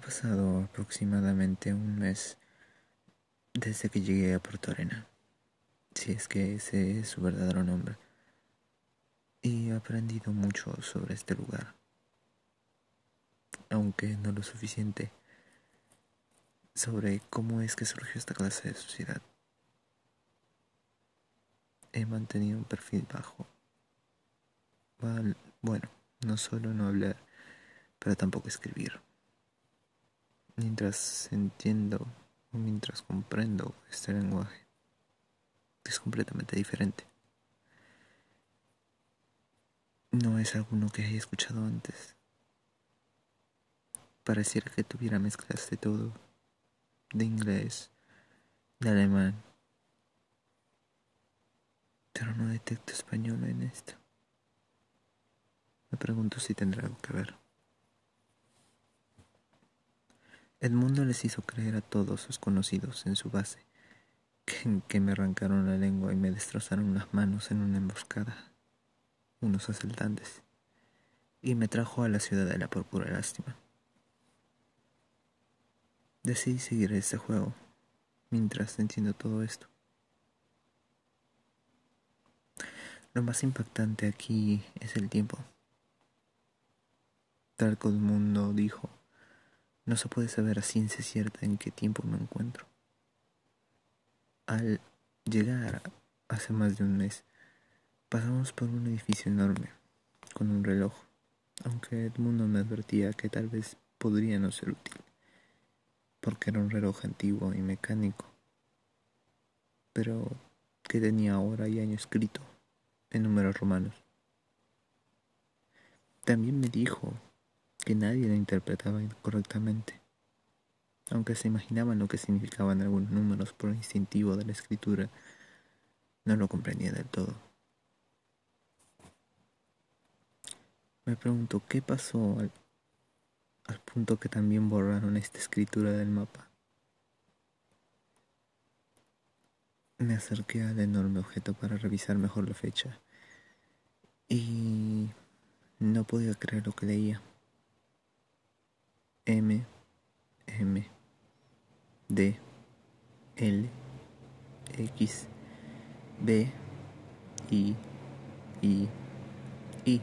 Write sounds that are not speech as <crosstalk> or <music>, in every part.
pasado aproximadamente un mes desde que llegué a Puerto Arena, si es que ese es su verdadero nombre, y he aprendido mucho sobre este lugar, aunque no lo suficiente sobre cómo es que surgió esta clase de sociedad. He mantenido un perfil bajo. Bueno, no solo no hablar, pero tampoco escribir mientras entiendo o mientras comprendo este lenguaje. Es completamente diferente. No es alguno que haya escuchado antes. Pareciera que tuviera mezclas de todo, de inglés, de alemán, pero no detecto español en esto. Me pregunto si tendrá algo que ver. Edmundo les hizo creer a todos sus conocidos en su base que, me arrancaron la lengua y me destrozaron las manos en una emboscada, unos asaltantes, y me trajo a la ciudadela por pura lástima. Decidí seguir este juego mientras entiendo todo esto. Lo más impactante aquí es el tiempo. Tal como el mundo dijo, no se puede saber a ciencia cierta en qué tiempo me encuentro. Al llegar hace más de un mes, pasamos por un edificio enorme, con un reloj, aunque Edmundo me advertía que tal vez podría no ser útil, porque era un reloj antiguo y mecánico, pero que tenía hora y año escrito en números romanos. También me dijo que nadie la interpretaba correctamente, aunque se imaginaban lo que significaban algunos números por instintivo de la escritura, no lo comprendía del todo. Me pregunto qué pasó al, al punto que también borraron esta escritura del mapa. Me acerqué al enorme objeto para revisar mejor la fecha y no podía creer lo que leía. M, M, D, L, X, B, I, I, I.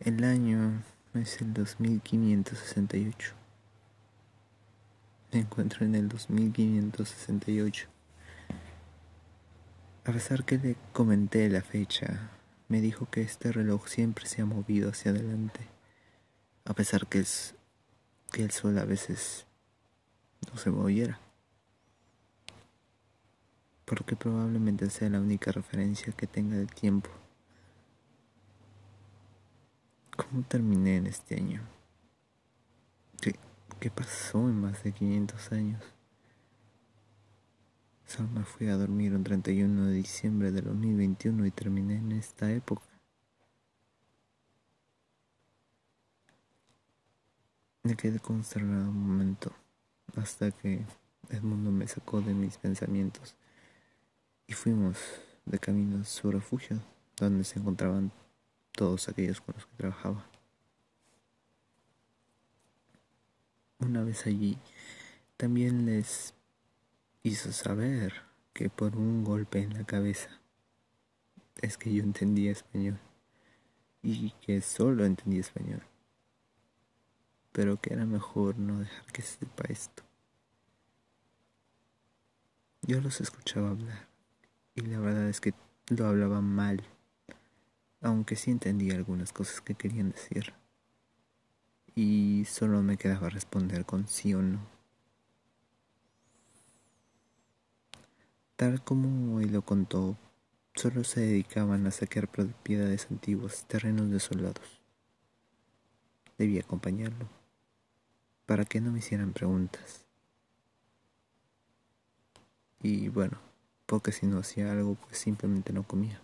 El año es el 2568. Me encuentro en el 2568. A pesar que le comenté la fecha, me dijo que este reloj siempre se ha movido hacia adelante, a pesar que, que el sol a veces no se moviera. Porque probablemente sea la única referencia que tenga de tiempo. ¿Cómo terminé en este año? ¿Qué, qué pasó en más de 500 años? Solo fui a dormir un 31 de diciembre del 2021 y terminé en esta época. Me quedé consternado un momento hasta que el mundo me sacó de mis pensamientos y fuimos de camino a su refugio donde se encontraban todos aquellos con los que trabajaba. Una vez allí también les hizo saber que por un golpe en la cabeza es que yo entendía español y que solo entendía español, pero que era mejor no dejar que sepa esto. Yo los escuchaba hablar y la verdad es que lo hablaba mal, aunque sí entendía algunas cosas que querían decir. Y solo me quedaba responder con sí o no. Tal como él lo contó, solo se dedicaban a saquear propiedades antiguas, terrenos de soldados. Debía acompañarlo, para que no me hicieran preguntas. Y bueno, porque si no hacía algo, pues simplemente no comía.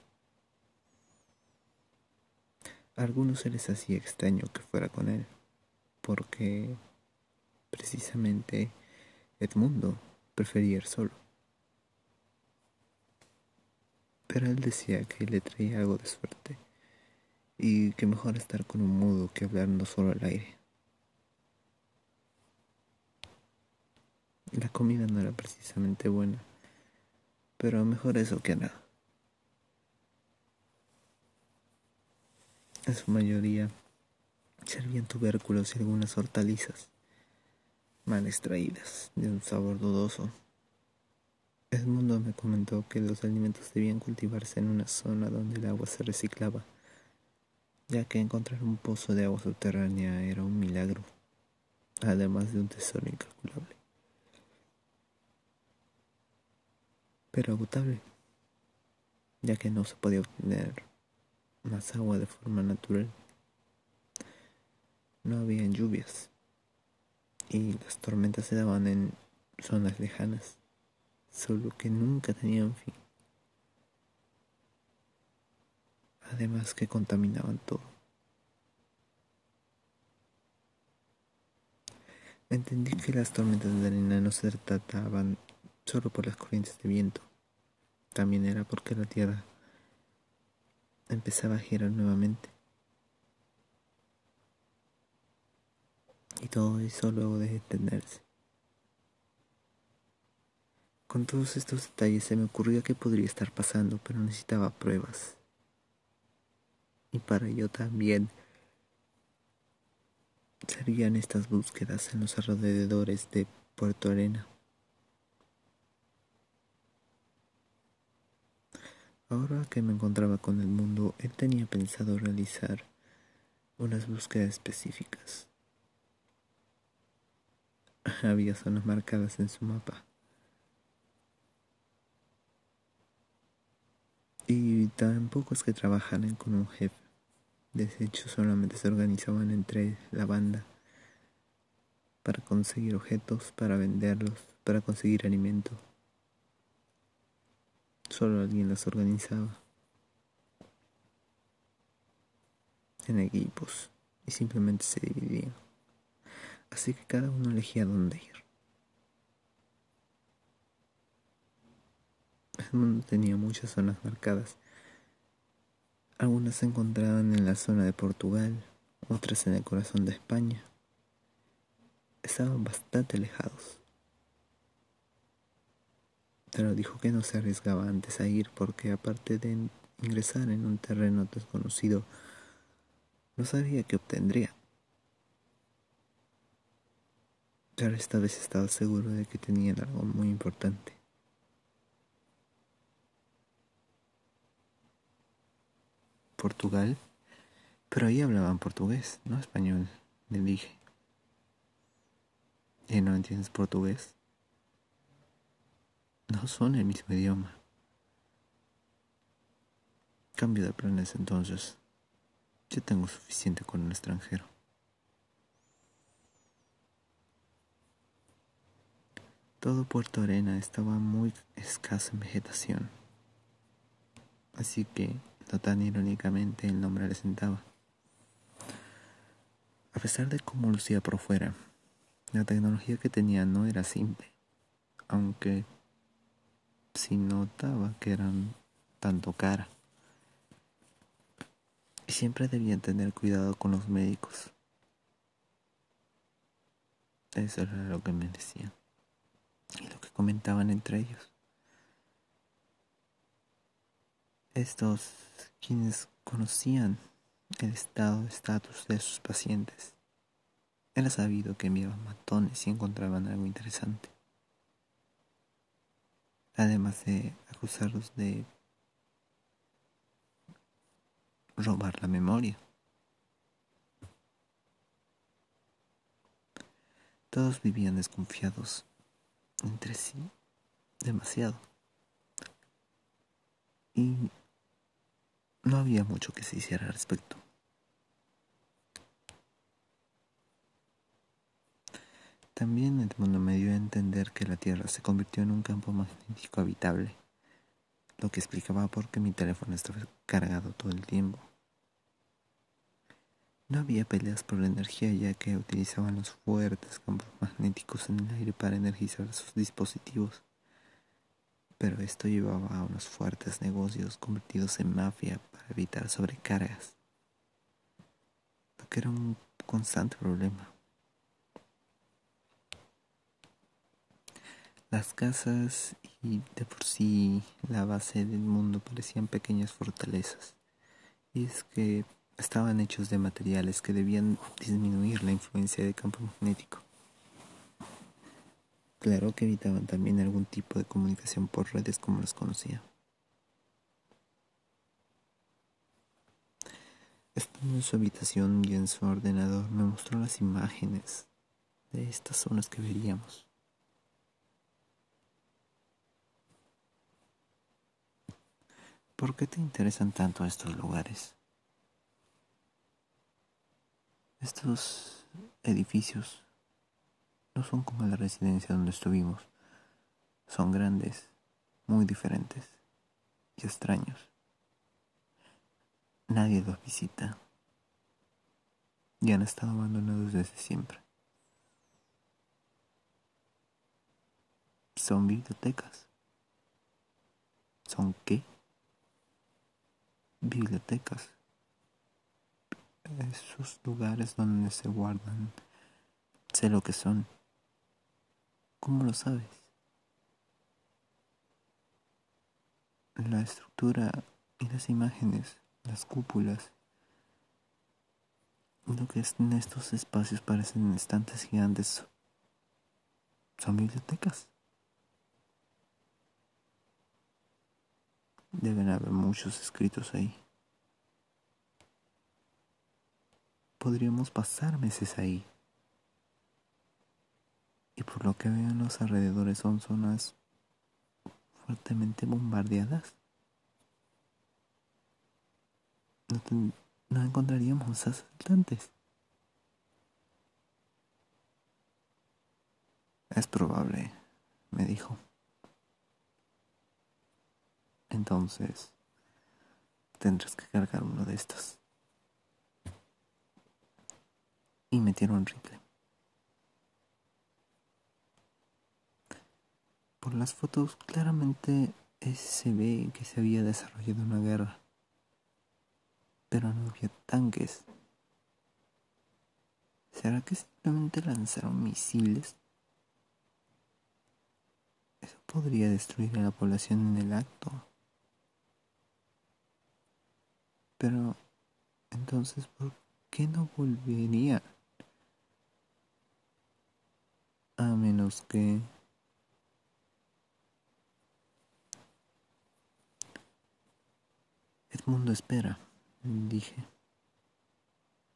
A algunos se les hacía extraño que fuera con él, porque precisamente Edmundo prefería ir solo. Pero él decía que le traía algo de suerte y que mejor estar con un mudo que hablando solo al aire. La comida no era precisamente buena, pero mejor eso que nada. En su mayoría servían tubérculos y algunas hortalizas mal extraídas, de un sabor dudoso. Edmundo me comentó que los alimentos debían cultivarse en una zona donde el agua se reciclaba, ya que encontrar un pozo de agua subterránea era un milagro, además de un tesoro incalculable. Pero agotable, ya que no se podía obtener más agua de forma natural. No habían lluvias y las tormentas se daban en zonas lejanas, solo que nunca tenían fin. Además que contaminaban todo. Entendí que las tormentas de arena no se trataban solo por las corrientes de viento, también era porque la tierra empezaba a girar nuevamente. Y todo eso luego de detenerse. Con todos estos detalles se me ocurrió que podría estar pasando, pero necesitaba pruebas. Y para ello también serían estas búsquedas en los alrededores de Puerto Arena. Ahora que me encontraba con el mundo, él tenía pensado realizar unas búsquedas específicas. <laughs> Había zonas marcadas en su mapa. Y tampoco es que trabajaran con un jefe. De hecho, solamente se organizaban entre la banda para conseguir objetos, para venderlos, para conseguir alimento. Solo alguien las organizaba en equipos y simplemente se dividían. Así que cada uno elegía dónde ir. El mundo tenía muchas zonas marcadas. Algunas se encontraban en la zona de Portugal, otras en el corazón de España. Estaban bastante alejados pero dijo que no se arriesgaba antes a ir porque aparte de ingresar en un terreno desconocido, no sabía qué obtendría. Pero esta vez estaba seguro de que tenían algo muy importante. Portugal, pero ahí hablaban portugués, no español, le dije. ¿Y no entiendes portugués? no son el mismo idioma. Cambio de planes entonces. Ya tengo suficiente con un extranjero. Todo Puerto Arena estaba muy escaso en vegetación. Así que, no tan irónicamente, el nombre le sentaba. A pesar de cómo lucía por fuera, la tecnología que tenía no era simple, aunque si notaba que eran tanto cara. Y siempre debían tener cuidado con los médicos. Eso era lo que me decían. Y lo que comentaban entre ellos. Estos quienes conocían el estado de estatus de sus pacientes. Era sabido que enviaban matones si encontraban algo interesante además de acusarlos de robar la memoria. Todos vivían desconfiados entre sí demasiado. Y no había mucho que se hiciera al respecto. También el mundo me dio a entender que la Tierra se convirtió en un campo magnético habitable, lo que explicaba por qué mi teléfono estaba cargado todo el tiempo. No había peleas por la energía ya que utilizaban los fuertes campos magnéticos en el aire para energizar sus dispositivos. Pero esto llevaba a unos fuertes negocios convertidos en mafia para evitar sobrecargas. puesto que era un constante problema. Las casas y de por sí la base del mundo parecían pequeñas fortalezas, y es que estaban hechos de materiales que debían disminuir la influencia del campo magnético. Claro que evitaban también algún tipo de comunicación por redes como las conocía. Estando en su habitación y en su ordenador me mostró las imágenes de estas zonas que veríamos. ¿Por qué te interesan tanto estos lugares? Estos edificios no son como la residencia donde estuvimos. Son grandes, muy diferentes y extraños. Nadie los visita y han estado abandonados desde siempre. Son bibliotecas. ¿Son qué? bibliotecas, esos lugares donde se guardan, sé lo que son. ¿Cómo lo sabes? La estructura y las imágenes, las cúpulas, lo que en estos espacios parecen estantes gigantes, son bibliotecas. Deben haber muchos escritos ahí. Podríamos pasar meses ahí. Y por lo que veo en los alrededores son zonas fuertemente bombardeadas. No, encontraríamos asaltantes. Es probable, me dijo. Entonces, tendrás que cargar uno de estos. Y metieron rifle. Por las fotos claramente se ve que se había desarrollado una guerra, pero no había tanques. ¿Será que simplemente lanzaron misiles? Eso podría destruir a la población en el acto. Pero entonces, ¿por qué no volvería? A menos que... Edmundo espera, dije.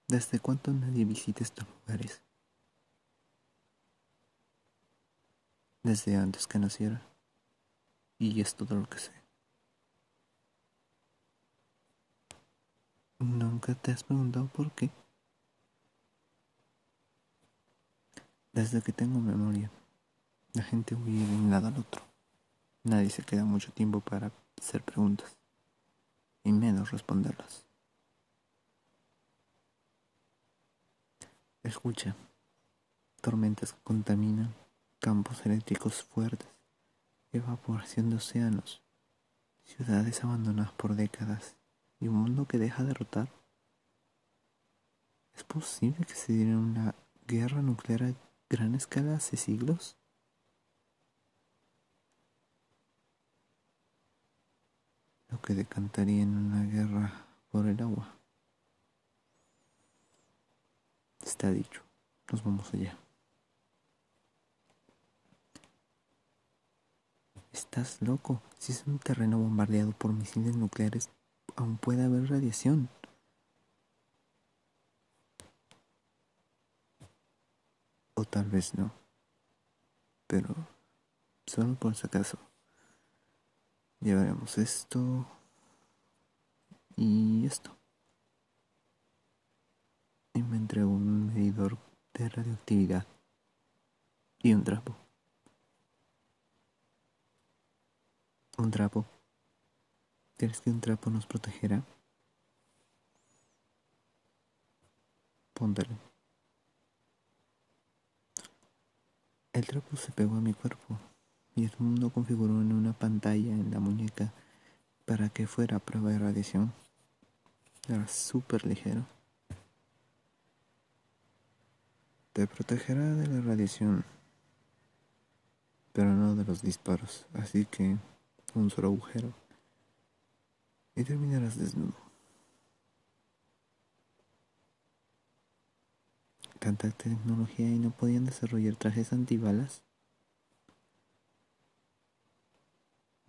¿Desde cuánto nadie visita estos lugares? Desde antes que naciera. Y es todo lo que sé. ¿Nunca te has preguntado por qué? Desde que tengo memoria, la gente huye de un lado al otro. Nadie se queda mucho tiempo para hacer preguntas, y menos responderlas. Escucha, tormentas que contaminan, campos eléctricos fuertes, evaporación de océanos, ciudades abandonadas por décadas y un mundo que deja de rotar? ¿Es posible que se diera una guerra nuclear a gran escala hace siglos? Que decantaría en una guerra por el agua. Está dicho. Nos vamos allá. Estás loco. Si es un terreno bombardeado por misiles nucleares, aún puede haber radiación. O tal vez no. Pero solo por si acaso. Llevaremos esto y esto. Y me entregó un medidor de radioactividad y un trapo. Un trapo. ¿Crees que un trapo nos protegerá? Póntelo. El trapo se pegó a mi cuerpo y el mundo configuró en una pantalla en la muñeca para que fuera prueba de radiación. Era súper ligero. Te protegerá de la radiación, pero no de los disparos, así que un solo agujero y terminarás desnudo. Tanta tecnología y no podían desarrollar trajes antibalas.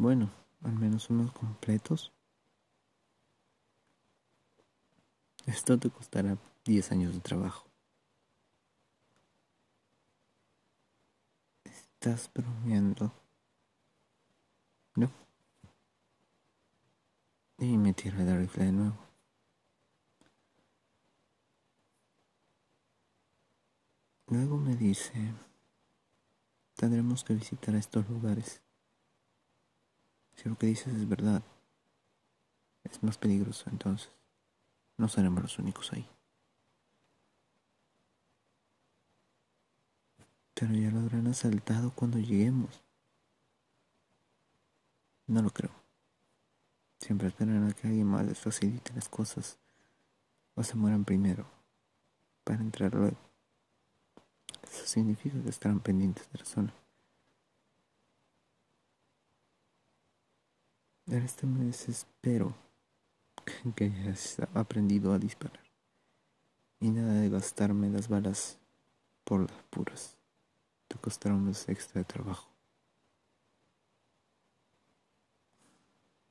Bueno, al menos unos completos. Esto te costará 10 años de trabajo. Estás bromeando. No. Y me tira el rifle de nuevo. Luego me dice, tendremos que visitar estos lugares. Si lo que dices es verdad, es más peligroso entonces. No seremos los únicos ahí. Pero ya lo habrán asaltado cuando lleguemos. No lo creo. Siempre esperan a que alguien más les facilite las cosas o se mueran primero para entrar luego. Eso significa que estarán pendientes de la zona. En este mes espero <laughs> que hayas aprendido a disparar y nada de gastarme las balas por las puras te costará un mes extra de trabajo.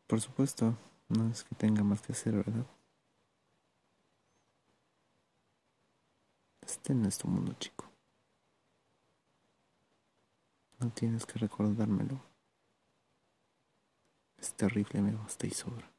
Por supuesto, no es que tenga más que hacer, ¿verdad? Este no es tu mundo, chico. No tienes que recordármelo. Es terrible, me basta sobra.